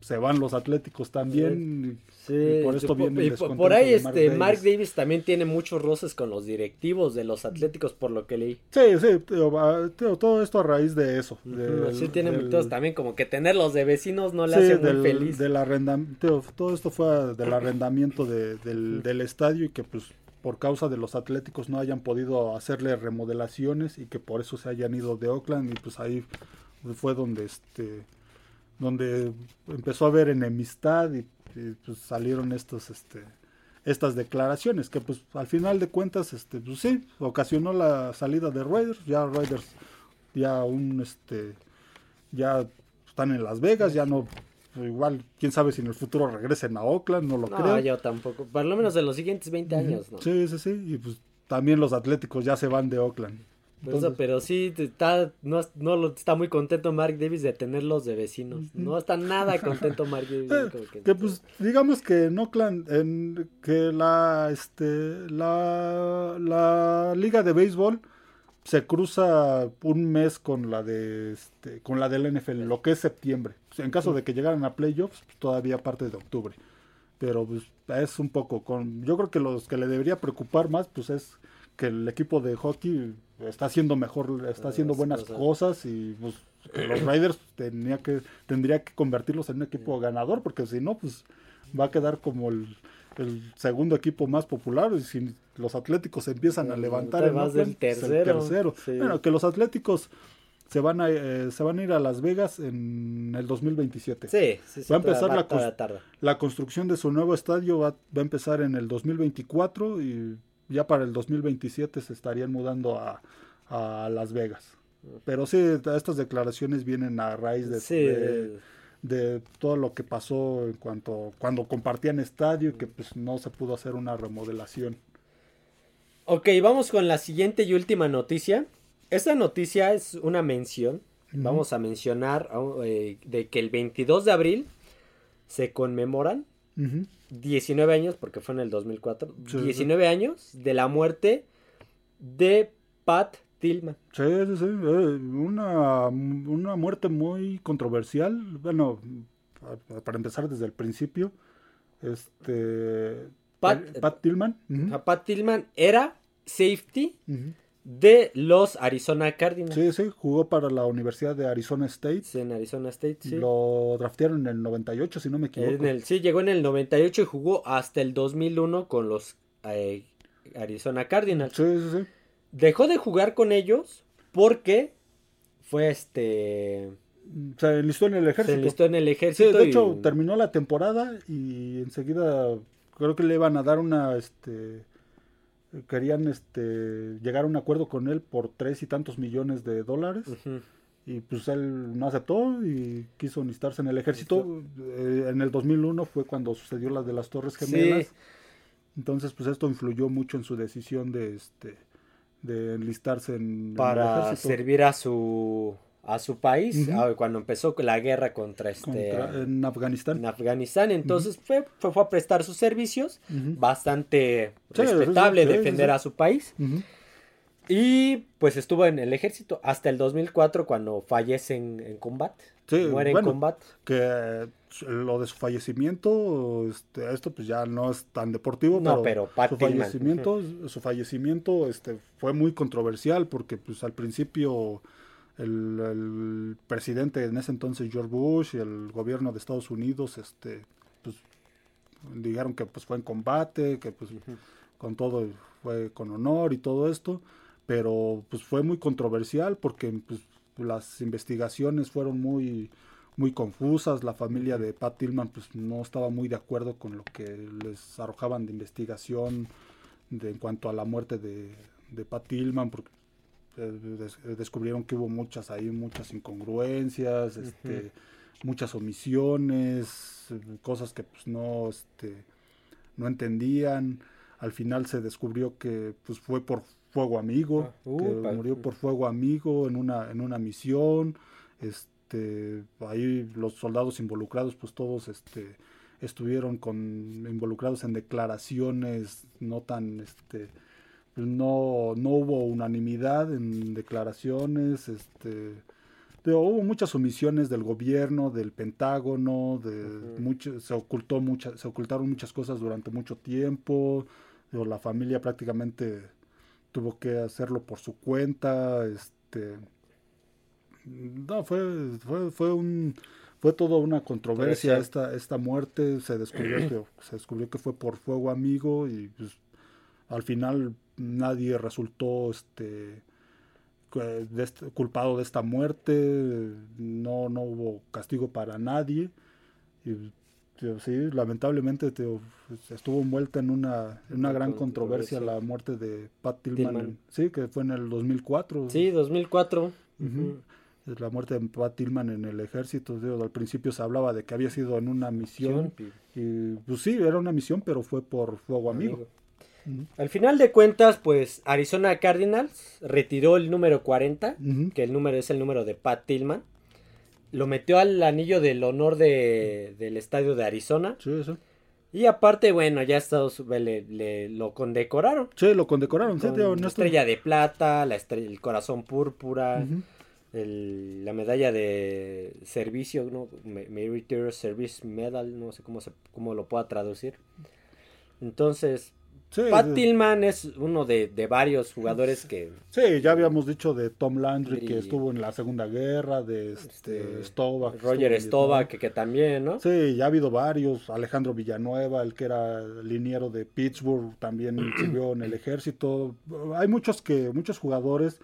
se van los Atléticos también. Sí, por esto viene por, ahí este Mark Davis. también tiene muchos roces con los directivos de los Atléticos por lo que leí. Sí, sí, todo esto a raíz de eso. sí tiene también como que tenerlos de vecinos no le hace muy feliz. Del arrendamiento, todo esto fue del arrendamiento del, del estadio y que pues por causa de los Atléticos no hayan podido hacerle remodelaciones y que por eso se hayan ido de Oakland y pues ahí fue donde este donde empezó a haber enemistad y, pues salieron estos este estas declaraciones que pues al final de cuentas este pues sí ocasionó la salida de Raiders ya Raiders ya un este ya están en Las Vegas ya no igual, quién sabe si en el futuro regresen a Oakland, no lo No, creo. yo tampoco. Por lo menos en los siguientes 20 años, ¿no? Sí, sí, sí. Y pues también los Atléticos ya se van de Oakland. Entonces, pero sí está, no, no está muy contento Mark Davis de tenerlos de vecinos. No está nada contento Mark Davis. Eh, que- que pues digamos que en Oakland, en, que la, este, la, la liga de béisbol se cruza un mes con la de, este, con la del NFL, lo que es septiembre. Pues, En caso de que llegaran a playoffs, pues, todavía parte de octubre. Pero pues es un poco con, yo creo que los que le debería preocupar más, pues es que el equipo de hockey está haciendo mejor, está haciendo buenas cosas. y pues que los Raiders tenía que, tendría que convertirlos en un equipo ganador porque si no, pues va a quedar como el, el segundo equipo más popular y si los Atléticos empiezan a Pues, levantar te en vas del pues, el tercero, tercero. sí. Bueno, que los Atléticos se van a eh, se van a ir a Las Vegas en el 2027. Sí, sí, sí. Va a empezar la tarda. La construcción de su nuevo estadio va, va a empezar en el 2024 y ya para el 2027 se estarían mudando a, a Las Vegas. Pero sí, estas declaraciones vienen a raíz de, Sí, de, de todo lo que pasó en cuanto cuando compartían estadio y que pues no se pudo hacer una remodelación. Ok, vamos con la siguiente y última noticia. Esta noticia es una mención. Vamos a mencionar eh, de que el 22 de abril se conmemoran Ujú. 19 años, porque fue en el 2004, Sí, 19 años de la muerte de Pat Tillman. Sí, sí, sí, eh, una, una muerte muy controversial. Bueno, pa- para empezar desde el principio, este Pat- Pat Tillman. Pat Tillman era safety. De los Arizona Cardinals. Sí, sí, jugó para la Universidad de Arizona State. En Arizona State, sí. Lo draftearon en el 98, si no me equivoco. En el, sí, llegó en el 98 y jugó hasta el 2001 con los eh, Arizona Cardinals. Sí, sí, sí. Dejó de jugar con ellos porque fue este... Se enlistó en el Se ejército. enlistó en el Sí, ejército. de y- hecho, terminó la temporada y enseguida creo que le iban a dar una, este, querían, este, llegar a un acuerdo con él por tres y tantos millones de dólares y pues él no aceptó y quiso enlistarse en el ejército. Eh, en el 2001 fue cuando sucedió la de las Torres Gemelas. Sí. Entonces, pues esto influyó mucho en su decisión de, este, de enlistarse en, en el para ejército. servir a su a su país cuando empezó la guerra contra este Contra- en Afganistán. en Afganistán entonces fue, fue fue a prestar sus servicios bastante Sí, respetable sí, sí, defender a su país. Y pues estuvo en el ejército hasta el 2004 cuando fallece en, en combate Sí, muere bueno, en combate. que lo de su fallecimiento, este, esto pues ya no es tan deportivo, No, pero, pero su Tillman, fallecimiento, su fallecimiento este, fue muy controversial porque pues al principio el, el presidente en ese entonces George Bush y el gobierno de Estados Unidos este, pues, dijeron que pues fue en combate, que pues con todo fue con honor y todo esto, pero pues fue muy controversial porque pues las investigaciones fueron muy muy confusas, la familia de Pat Tillman pues no estaba muy de acuerdo con lo que les arrojaban de investigación de, en cuanto a la muerte de, de Pat Tillman porque descubrieron que hubo muchas ahí muchas incongruencias, este, muchas omisiones, eh, cosas que pues no este no entendían. Al final se descubrió que pues fue por fuego amigo, Ah, uh, que murió por fuego amigo en una en una misión. Este, ahí los soldados involucrados pues todos este estuvieron con involucrados en declaraciones no tan este no no hubo unanimidad en declaraciones, este hubo muchas omisiones del gobierno, del Pentágono, de mucho- se ocultó muchas, se ocultaron muchas cosas durante mucho tiempo. Digo, la familia prácticamente tuvo que hacerlo por su cuenta. Este, no fue, fue, fue un, fue toda una controversia Controversia. esta, esta muerte. Se descubrió que, se descubrió que fue por fuego amigo y pues, al final nadie resultó este de este- culpado de esta muerte, no, no hubo castigo para nadie. Y tío, sí, lamentablemente tío, estuvo envuelta en una, en una gran controversia la muerte de Pat Tillman, Tillman. sí, que fue en el 2004. sí 2004 Ujú. la muerte de Pat Tillman en el ejército. Al principio se hablaba de que había sido en una misión. Y pues sí, era una misión, pero fue por fuego amigo. Al final de cuentas, pues Arizona Cardinals retiró el número 40, que el número es el número de Pat Tillman. Lo metió al anillo del honor de, del estadio de Arizona. Sí, eso. Y aparte, bueno, ya Estados le, le, lo condecoraron. Sí, lo condecoraron. Con la estrella de plata, la estrella, el corazón púrpura, el, la medalla de servicio, ¿no? Military Service Medal, no sé cómo, se, cómo lo pueda traducir. Entonces, Pat Tillman es uno de, varios jugadores que... Sí, ya habíamos dicho de Tom Landry que estuvo en la Segunda Guerra, de este, este Roger Stovak que, que, también, ¿no? Sí, ya ha habido varios. Alejandro Villanueva, el que era liniero de Pittsburgh, también sirvió en el ejército. Hay muchos que muchos jugadores...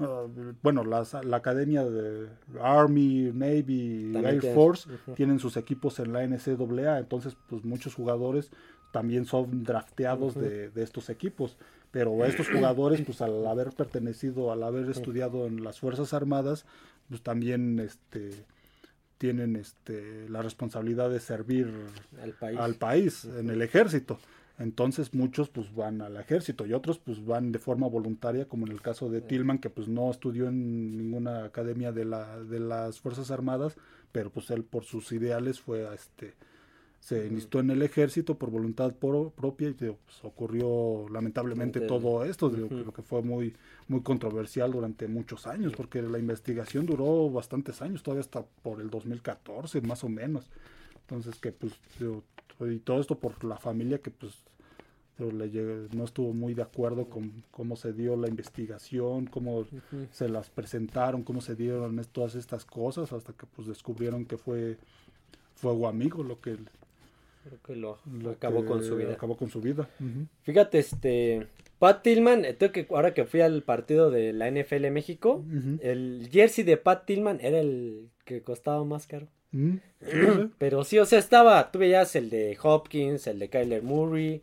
Uh, bueno, las, la academia de Army, Navy, Air Force tienen sus equipos en la NCAA, entonces pues muchos jugadores también son drafteados de, estos equipos. Pero estos jugadores, pues al haber pertenecido, al haber estudiado en las Fuerzas Armadas, pues también este, tienen este, la responsabilidad de servir al país, en el ejército. Entonces muchos pues van al ejército y otros pues van de forma voluntaria, como en el caso de Tillman, que pues no estudió en ninguna academia de, la, de las Fuerzas Armadas, pero pues él por sus ideales fue a este se enlistó en el ejército por voluntad propia y pues, ocurrió lamentablemente todo esto, lo que fue muy, muy controversial durante muchos años, porque la investigación duró bastantes años, todavía hasta por el 2014 más o menos. Entonces que pues y todo esto por la familia que pues no estuvo muy de acuerdo con cómo se dio la investigación, cómo se las presentaron, cómo se dieron todas estas cosas, hasta que pues descubrieron que fue fuego amigo lo que Creo que lo, acabó con su vida. Acabó con su vida. Fíjate, este. Pat Tillman, eh, que, ahora que fui al partido de la NFL México, el jersey de Pat Tillman era el que costaba más caro. Pero sí, o sea, estaba, tú veías el de Hopkins, el de Kyler Murray,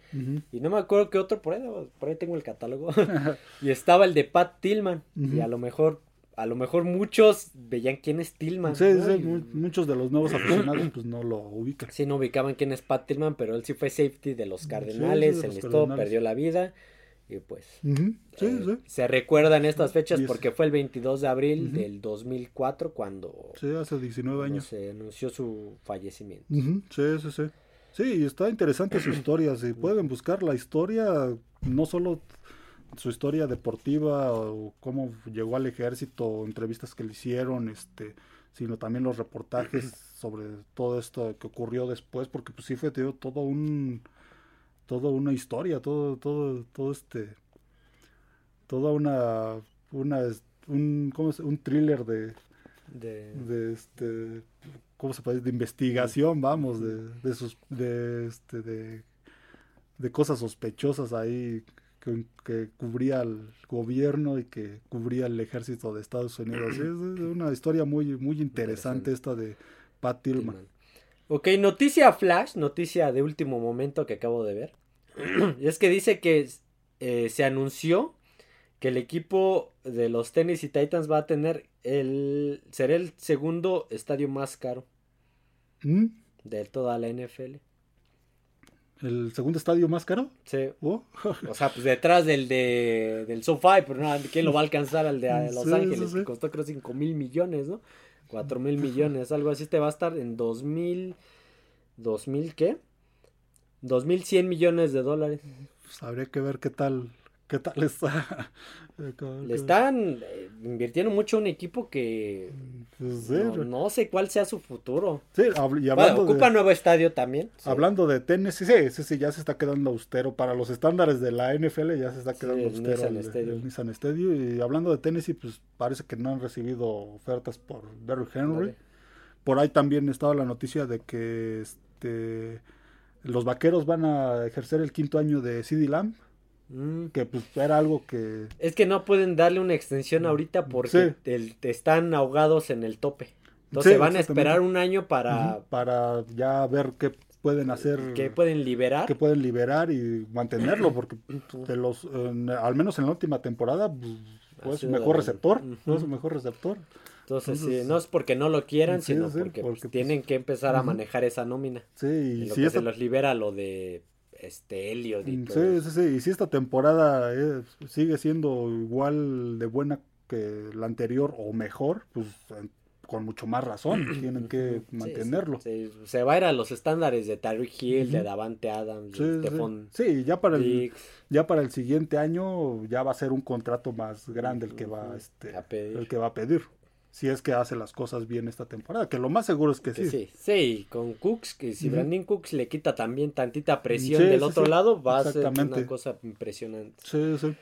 y no me acuerdo qué otro, por ahí, por ahí tengo el catálogo, y estaba el de Pat Tillman, y a lo mejor a lo mejor muchos veían quién es Tillman. Sí, sí, muchos de los nuevos aficionados pues no lo ubican. Sí, no ubicaban quién es Pat Tillman, pero él sí fue safety de los Cardenales, se enlistó, perdió la vida y pues eh, se recuerdan estas fechas porque fue el 22 de abril del 2004 cuando sí, hace 19 años se anunció su fallecimiento. Sí, sí, sí. Sí, está interesante su historia, si pueden buscar la historia, no solo su historia deportiva o cómo llegó al ejército, entrevistas que le hicieron, este, sino también los reportajes sobre todo esto que ocurrió después, porque pues sí fue todo un toda una historia, todo todo todo este toda una una un ¿cómo es? un thriller de de, este cómo se puede de investigación, vamos, de de sus de este de de cosas sospechosas ahí que, cubría al gobierno y que cubría el ejército de Estados Unidos. es una historia muy, muy interesante, esta de Pat Tillman. Ok, noticia flash, noticia de último momento que acabo de ver. es que dice que eh, se anunció que el equipo de los Tennessee Titans va a tener el. será el segundo estadio más caro ¿Mm? de toda la NFL. ¿El segundo estadio más caro? Sí. Oh. o sea, pues detrás del de, del SoFi, pero no, ¿quién lo va a alcanzar al de Los Ángeles? Que costó creo 5 mil millones, ¿no? 4 mil millones, algo así. Te va a estar en 2 mil... ¿2 mil qué? 2.100 millones de dólares. Pues habría que ver qué tal ¿Qué tal está? Le están eh, invirtiendo mucho un equipo que pues no, sé cuál sea su futuro. Sí, y hablando ocupa nuevo estadio también. Hablando de tenis, sí, sí, sí, ya se está quedando austero. Para los estándares de la NFL ya se está quedando austero el, Nissan Stadium. Y hablando de tenis, pues parece que no han recibido ofertas por Derrick Henry. Por ahí también estaba la noticia de que este los vaqueros van a ejercer el quinto año de CD Lamb Mm. Que pues era algo que... Es que no pueden darle una extensión mm. ahorita porque están ahogados en el tope. Entonces van a esperar un año para... Para ya ver qué pueden hacer. Que pueden liberar. Que pueden liberar y mantenerlo porque de los, al menos en la última temporada... Pues, fue mejor receptor, fue Ujú. su mejor receptor. Entonces, Entonces, sí, no es porque no lo quieran, sí, sino sí, porque, pues, porque, pues, tienen que empezar a manejar esa nómina. Sí, En y lo si que esta, se los libera lo de este Elliot y mm, todo sí, sí, sí, y si esta temporada eh, sigue siendo igual de buena que la anterior o mejor, pues con mucho más razón tienen que mantenerlo. sí, sí, se va a ir a los estándares de Tyreek Hill, de. Davante Adams, de sí. Stephon Sí, ya para el, ya para el siguiente año ya va a ser un contrato más grande el que va este a pedir. el que va a pedir. Si es que hace las cosas bien esta temporada, que lo más seguro es que Que sí. sí, sí, con Cooks, que si Ujú. Brandon Cooks le quita también tantita presión Sí, del sí, otro lado, va a ser una cosa impresionante. Sí, sí.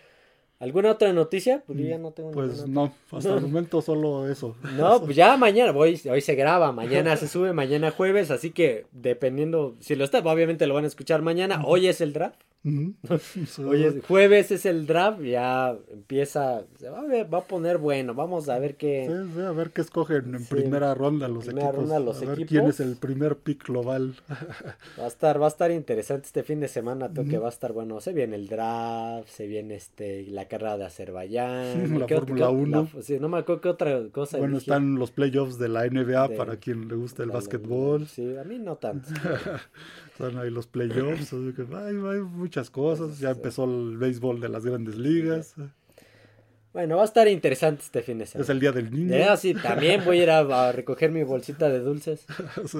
¿Alguna otra noticia? Pues yo ya no tengo Pues no, hasta el momento solo eso. No, pues ya mañana, hoy, hoy se graba, mañana se sube, mañana jueves, así que dependiendo, si lo está, obviamente lo van a escuchar mañana, hoy es el draft, Es, jueves es el draft, ya empieza, se va a, ver, va a poner bueno, vamos a ver qué, Sí, sí, a ver qué escogen en Sí, primera ronda los primera equipos. ronda los a ver equipos. quién es el primer pick global. va a estar, va a estar interesante este fin de semana, creo que va a estar bueno, se viene el draft, se viene este, la carrera de Azerbaiyán, La ¿qué otro- Fórmula qué- 1. la- sí, no me acuerdo qué otra cosa Bueno, dije. están los playoffs de la NBA De- para quien le gusta el básquetbol. Sí, a mí no tanto. Están ahí los playoffs. así que hay, hay muchas cosas. Ya empezó el béisbol de las grandes ligas. Bueno, va a estar interesante este fin de semana. Es el día del niño. Ya, sí, también voy a ir a, a recoger mi bolsita de dulces.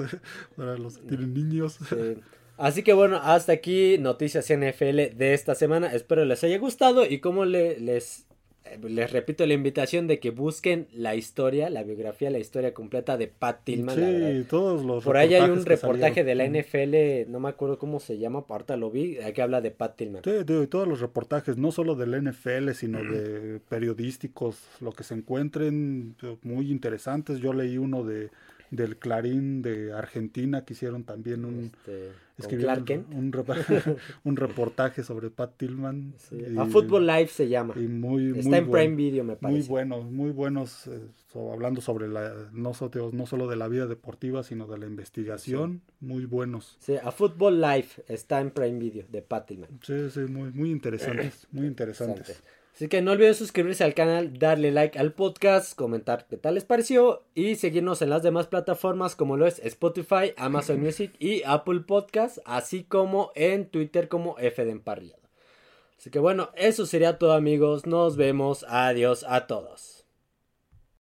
para los que tienen niños. Sí. Así que bueno, hasta aquí noticias NFL de esta semana. Espero les haya gustado y como le- les, eh, les repito la invitación de que busquen la historia, la biografía, la historia completa de Pat Tillman. la. Sí, todos los Por ahí hay un reportaje de la. NFL, no me acuerdo cómo se llama, ahorita lo vi, que habla de Pat Tillman. Sí, de todos los reportajes, no solo del NFL, sino de periodísticos, lo que se encuentren, eh, muy interesantes. Yo leí uno de del Clarín de Argentina, que hicieron también un, Este, Kent. un, rep- un reportaje sobre Pat Tillman. Sí, y- A Football Live se llama. y muy, Está muy en buen- Prime Video, me Muy parece. buenos, muy buenos, eh, so- hablando sobre la, no, so- no solo de la vida deportiva, sino de la investigación, muy buenos. Sí, a Football Live está en Prime Video de Pat Tillman. Sí, sí, muy, muy interesantes, muy interesantes. Interesante. Así que no olviden suscribirse al canal, darle like al podcast, comentar qué tal les pareció y seguirnos en las demás plataformas como lo es Spotify, Amazon Music y Apple Podcast, así como en Twitter como F. Así que bueno, eso sería todo amigos, nos vemos, adiós a todos.